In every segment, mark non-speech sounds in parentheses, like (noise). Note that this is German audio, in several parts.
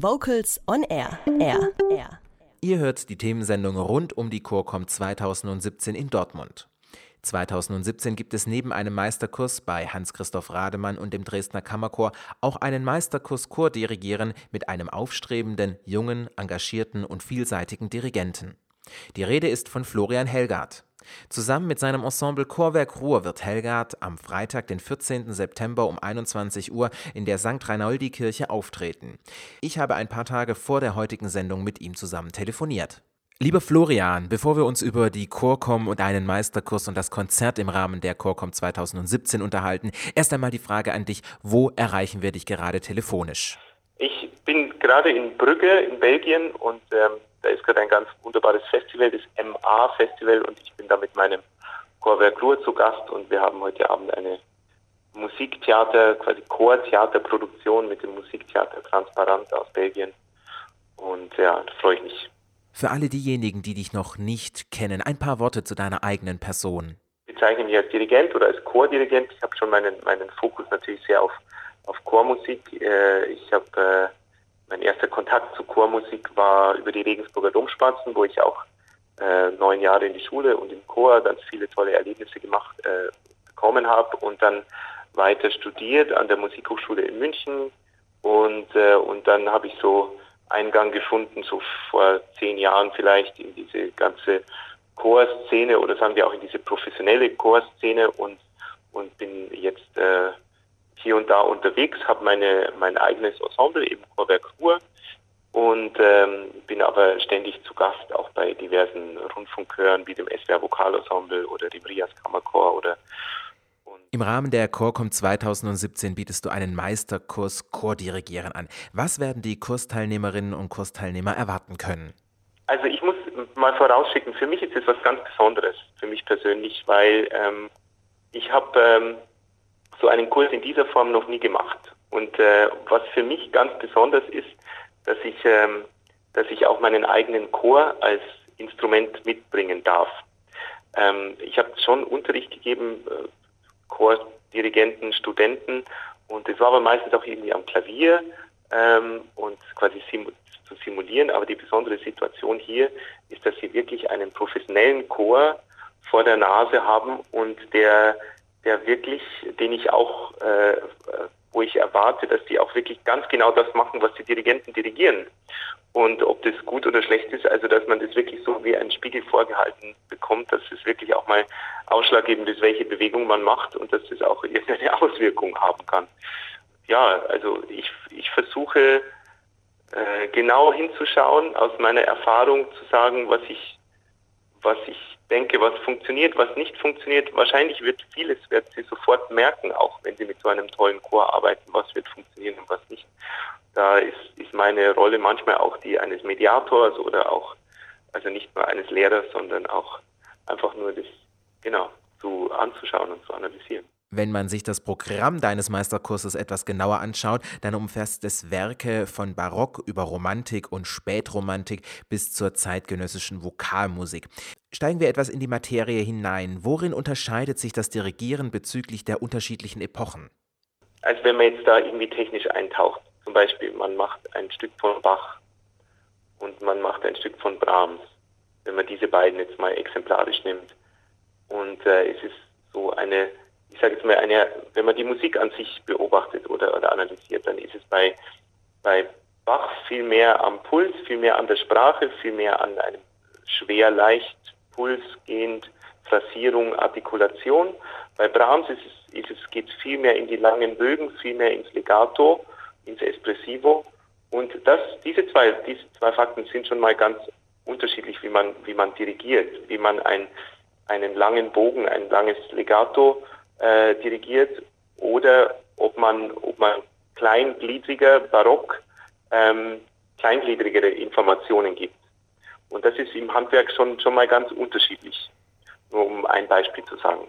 Vocals on Air. Air. Air. Ihr hört die Themensendung rund um die Chorcom 2017 in Dortmund. 2017 gibt es neben einem Meisterkurs bei Hans-Christoph Rademann und dem Dresdner Kammerchor auch einen Meisterkurs Chordirigieren mit einem aufstrebenden, jungen, engagierten und vielseitigen Dirigenten. Die Rede ist von Florian Helgard. Zusammen mit seinem Ensemble Chorwerk Ruhr wird Helgard am Freitag, den 14. September um 21 Uhr in der St. Reinoldi-Kirche auftreten. Ich habe ein paar Tage vor der heutigen Sendung mit ihm zusammen telefoniert. Lieber Florian, bevor wir uns über die Chorcom und einen Meisterkurs und das Konzert im Rahmen der Chorcom 2017 unterhalten, erst einmal die Frage an dich, wo erreichen wir dich gerade telefonisch? Ich bin gerade in Brügge in Belgien und ähm, da ist gerade ein ganz wunderbares Festival, das MA-Festival und ich bin da mit meinem Chorwerk Ruhr zu Gast und wir haben heute Abend eine Musiktheater, quasi Chortheaterproduktion mit dem Musiktheater Transparent aus Belgien und ja, da freue ich mich. Für alle diejenigen, die dich noch nicht kennen, ein paar Worte zu deiner eigenen Person. Ich bezeichne mich als Dirigent oder als Chordirigent. Ich habe schon meinen, meinen Fokus natürlich sehr auf, auf Chormusik. Äh, ich habe äh, mein erster Kontakt zu Chormusik war über die Regensburger Domspatzen, wo ich auch äh, neun Jahre in die Schule und im Chor ganz viele tolle Erlebnisse gemacht äh, bekommen habe und dann weiter studiert an der Musikhochschule in München und äh, und dann habe ich so Eingang gefunden, so vor zehn Jahren vielleicht in diese ganze Chorszene oder sagen wir auch in diese professionelle Chorszene und und bin jetzt äh, da unterwegs, habe meine mein eigenes Ensemble, eben Chorwerk Ruhr und ähm, bin aber ständig zu Gast auch bei diversen Rundfunkhören wie dem SWR Vokalensemble oder dem Rias Kammerchor oder im Rahmen der Chorcom 2017 bietest du einen Meisterkurs Chordirigieren an. Was werden die Kursteilnehmerinnen und Kursteilnehmer erwarten können? Also ich muss mal vorausschicken, für mich ist es was ganz Besonderes, für mich persönlich, weil ähm, ich habe ähm, so einen Kurs in dieser Form noch nie gemacht. Und äh, was für mich ganz besonders ist, dass ich, ähm, dass ich auch meinen eigenen Chor als Instrument mitbringen darf. Ähm, ich habe schon Unterricht gegeben, äh, Chordirigenten, Studenten. Und es war aber meistens auch irgendwie am Klavier ähm, und quasi simu zu simulieren. Aber die besondere Situation hier ist, dass sie wirklich einen professionellen Chor vor der Nase haben und der, der wirklich, den ich auch äh, wo ich erwarte, dass die auch wirklich ganz genau das machen, was die Dirigenten dirigieren. Und ob das gut oder schlecht ist, also dass man das wirklich so wie ein Spiegel vorgehalten bekommt, dass es wirklich auch mal ausschlaggebend ist, welche Bewegung man macht und dass das auch (laughs) irgendeine Auswirkung haben kann. Ja, also ich, ich versuche äh, genau hinzuschauen, aus meiner Erfahrung zu sagen, was ich, was ich denke, was funktioniert, was nicht funktioniert. Wahrscheinlich wird vieles, wird sie sofort merken, auch wenn sie mit so einem tollen Chor arbeiten, was wird funktionieren und was nicht. Da ist, ist meine Rolle manchmal auch die eines Mediators oder auch, also nicht nur eines Lehrers, sondern auch einfach nur das, genau, zu anzuschauen und zu analysieren. Wenn man sich das Programm deines Meisterkurses etwas genauer anschaut, dann umfasst es Werke von Barock über Romantik und Spätromantik bis zur zeitgenössischen Vokalmusik. Steigen wir etwas in die Materie hinein. Worin unterscheidet sich das Dirigieren bezüglich der unterschiedlichen Epochen? Also wenn man jetzt da irgendwie technisch eintaucht, zum Beispiel man macht ein Stück von Bach und man macht ein Stück von Brahms, wenn man diese beiden jetzt mal exemplarisch nimmt. Und äh, es ist so eine ich sage jetzt mal, eine, wenn man die Musik an sich beobachtet oder, oder analysiert, dann ist es bei, bei Bach viel mehr am Puls, viel mehr an der Sprache, viel mehr an einem schwer leicht Puls gehend Phrasierung, Artikulation. Bei Brahms ist es, ist es, geht viel mehr in die langen Bögen, viel mehr ins Legato, ins Espressivo. Und das, diese zwei, diese zwei Fakten sind schon mal ganz unterschiedlich, wie man, wie man dirigiert, wie man ein, einen langen Bogen, ein langes Legato äh, dirigiert oder ob man, ob man kleingliedriger, barock, ähm, kleingliedrigere Informationen gibt. Und das ist im Handwerk schon, schon mal ganz unterschiedlich, nur um ein Beispiel zu sagen.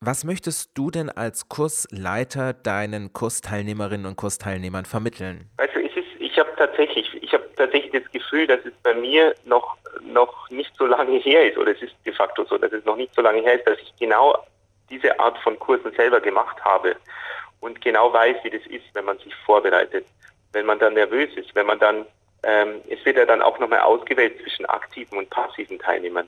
Was möchtest du denn als Kursleiter deinen Kursteilnehmerinnen und Kursteilnehmern vermitteln? Also es ist, ich habe tatsächlich, ich habe tatsächlich das Gefühl, dass es bei mir noch noch nicht so lange her ist, oder es ist de facto so, dass es noch nicht so lange her ist, dass ich genau diese Art von Kursen selber gemacht habe und genau weiß, wie das ist, wenn man sich vorbereitet. wenn man dann nervös ist, wenn man dann, ähm, es wird ja dann auch nochmal ausgewählt zwischen aktiven und passiven Teilnehmern.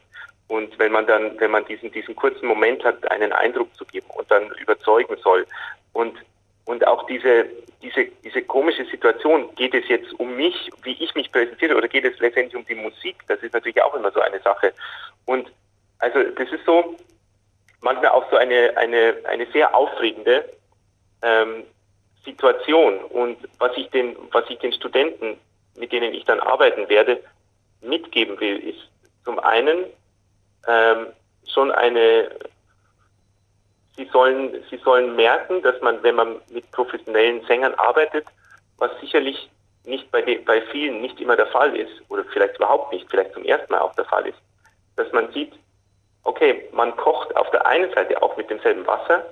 Und wenn man dann, wenn man diesen, diesen kurzen Moment hat, einen Eindruck zu geben und dann überzeugen soll und, und auch diese, diese, diese komische Situation, geht es jetzt um mich, wie ich mich präsentiere oder geht es letztendlich um die Musik? Das ist natürlich auch immer so eine Sache. Und also das ist so manchmal auch so eine, eine, eine sehr aufregende ähm, Situation. Und was ich den, was ich den Studenten, mit denen ich dann arbeiten werde, mitgeben will, ist zum einen ähm, schon eine, sie sollen, sie sollen merken, dass man, wenn man mit professionellen Sängern arbeitet, was sicherlich nicht bei, de, bei vielen nicht immer der Fall ist, oder vielleicht überhaupt nicht, vielleicht zum ersten Mal auch der Fall ist, dass man sieht, okay, man kocht auf der einen Seite auch mit demselben Wasser,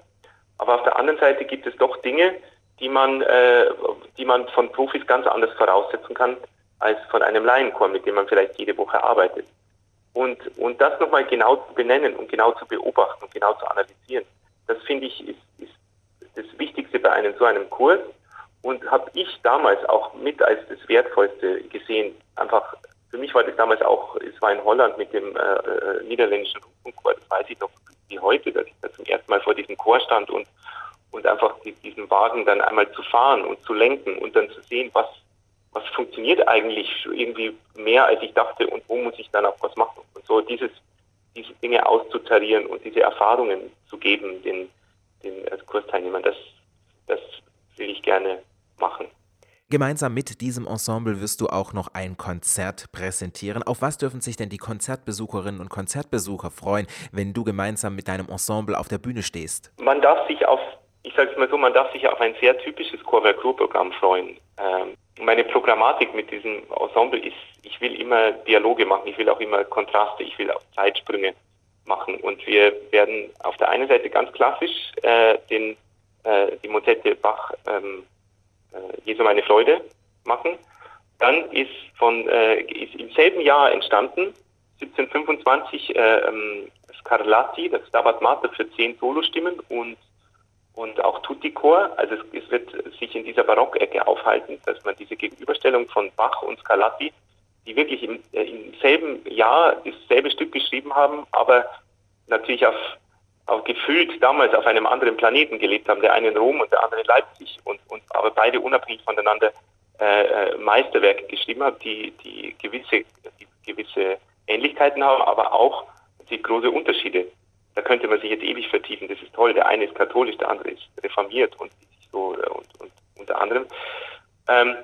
aber auf der anderen Seite gibt es doch Dinge, die man, äh, die man von Profis ganz anders voraussetzen kann als von einem Laienchor, mit dem man vielleicht jede Woche arbeitet. Und, und das nochmal genau zu benennen und genau zu beobachten und genau zu analysieren, das finde ich ist, ist das Wichtigste bei einem so einem Kurs und habe ich damals auch mit als das Wertvollste gesehen. Einfach, für mich war das damals auch, es war in Holland mit dem äh, äh niederländischen Rundfunkchor, das weiß ich noch wie heute, dass ich da zum ersten Mal vor diesem Chor stand und und einfach diesen Wagen dann einmal zu fahren und zu lenken und dann zu sehen, was, was funktioniert eigentlich irgendwie mehr, als ich dachte und wo muss ich dann auch was machen. Und so dieses, diese Dinge auszutarieren und diese Erfahrungen zu geben den, den Kursteilnehmern, das, das will ich gerne machen. Gemeinsam mit diesem Ensemble wirst du auch noch ein Konzert präsentieren. Auf was dürfen sich denn die Konzertbesucherinnen und Konzertbesucher freuen, wenn du gemeinsam mit deinem Ensemble auf der Bühne stehst? Man darf sich auf ich sage es mal so, man darf sich auf ein sehr typisches Chorwerk-Programm freuen. Ähm, meine Programmatik mit diesem Ensemble ist, ich will immer Dialoge machen, ich will auch immer Kontraste, ich will auch Zeitsprünge machen. Und wir werden auf der einen Seite ganz klassisch äh, den, äh, die Motette Bach ähm, äh, Jesu meine Freude machen. Dann ist von äh, ist im selben Jahr entstanden, 1725, äh, ähm, Scarlatti, das Stabat Mater für zehn Solostimmen und und auch Tutti-Chor. Also es, es, wird sich in dieser Barockecke aufhalten, dass man diese Gegenüberstellung von Bach und Scarlatti, die wirklich im, äh, im selben Jahr dasselbe Stück geschrieben haben, aber natürlich auf, auf gefühlt damals auf einem anderen Planeten gelebt haben, der eine in Rom und der andere in Leipzig und, und aber beide unabhängig voneinander äh, äh Meisterwerke geschrieben haben, die, die gewisse, die gewisse Ähnlichkeiten haben, aber auch die große Unterschiede da könnte man sich jetzt ewig vertiefen. Das ist toll. Der eine ist katholisch, der andere ist reformiert und so äh, und, und unter anderem. Ähm,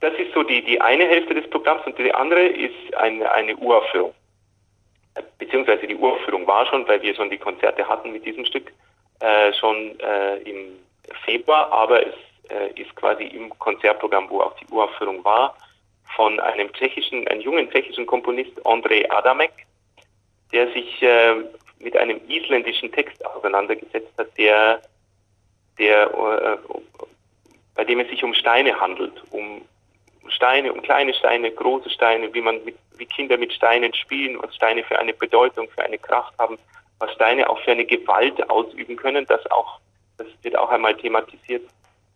das ist so die, die eine Hälfte des Programms und die andere ist eine, eine Uraufführung. Beziehungsweise die Uraufführung war schon, weil wir schon die Konzerte hatten mit diesem Stück, äh, schon äh, im Februar, aber es äh, ist quasi im Konzertprogramm, wo auch die Uraufführung war, von einem tschechischen, einem jungen tschechischen Komponist, André Adamek, der sich äh, mit einem isländischen Text auseinandergesetzt hat, der, der, äh, bei dem es sich um Steine handelt, um Steine, um kleine Steine, große Steine, wie man mit, wie Kinder mit Steinen spielen, was Steine für eine Bedeutung, für eine Kraft haben, was Steine auch für eine Gewalt ausüben können, das auch, das wird auch einmal thematisiert.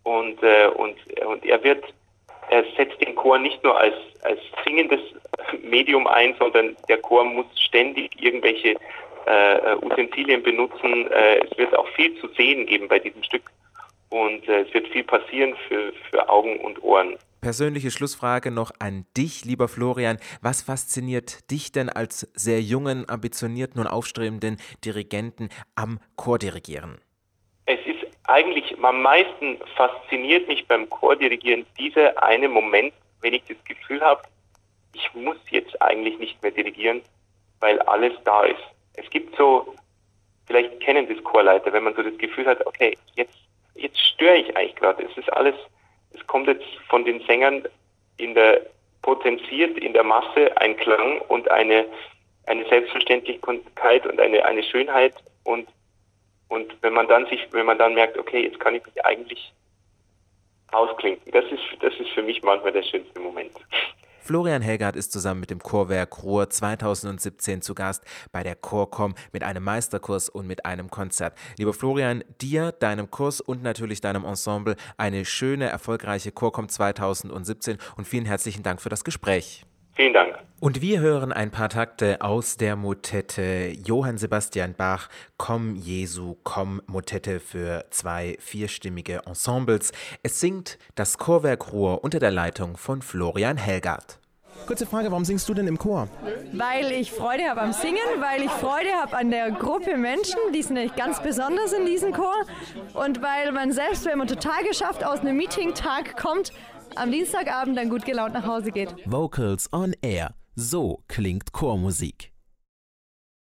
Und, äh, und, und er wird, er setzt den Chor nicht nur als, als singendes Medium ein, sondern der Chor muss ständig irgendwelche äh, Utensilien benutzen. Äh, es wird auch viel zu sehen geben bei diesem Stück und äh, es wird viel passieren für, für Augen und Ohren. Persönliche Schlussfrage noch an dich, lieber Florian. Was fasziniert dich denn als sehr jungen, ambitionierten und aufstrebenden Dirigenten am Chordirigieren? Es ist eigentlich am meisten fasziniert mich beim Chordirigieren dieser eine Moment, wenn ich das Gefühl habe, ich muss jetzt eigentlich nicht mehr dirigieren, weil alles da ist. Es gibt so, vielleicht kennen das Chorleiter, wenn man so das Gefühl hat, okay, jetzt, jetzt störe ich eigentlich gerade. Es ist alles, es kommt jetzt von den Sängern in der, potenziert in der Masse ein Klang und eine, eine Selbstverständlichkeit und eine, eine Schönheit und, und wenn man dann sich, wenn man dann merkt, okay, jetzt kann ich mich eigentlich ausklinken. Das ist, das ist für mich manchmal der schönste Moment. Florian Helgard ist zusammen mit dem Chorwerk Ruhr 2017 zu Gast bei der Chorcom mit einem Meisterkurs und mit einem Konzert. Lieber Florian, dir, deinem Kurs und natürlich deinem Ensemble eine schöne, erfolgreiche Chorcom 2017 und vielen herzlichen Dank für das Gespräch. Vielen Dank. Und wir hören ein paar Takte aus der Motette Johann Sebastian Bach Komm Jesu, komm Motette für zwei vierstimmige Ensembles. Es singt das Chorwerk Ruhr unter der Leitung von Florian Helgard. Kurze Frage, warum singst du denn im Chor? Weil ich Freude habe am Singen, weil ich Freude habe an der Gruppe Menschen, die sind nämlich ganz besonders in diesem Chor und weil man selbst, wenn man total geschafft aus einem Meeting-Tag kommt, am Dienstagabend dann gut gelaunt nach Hause geht. Vocals on Air. So klingt Chormusik.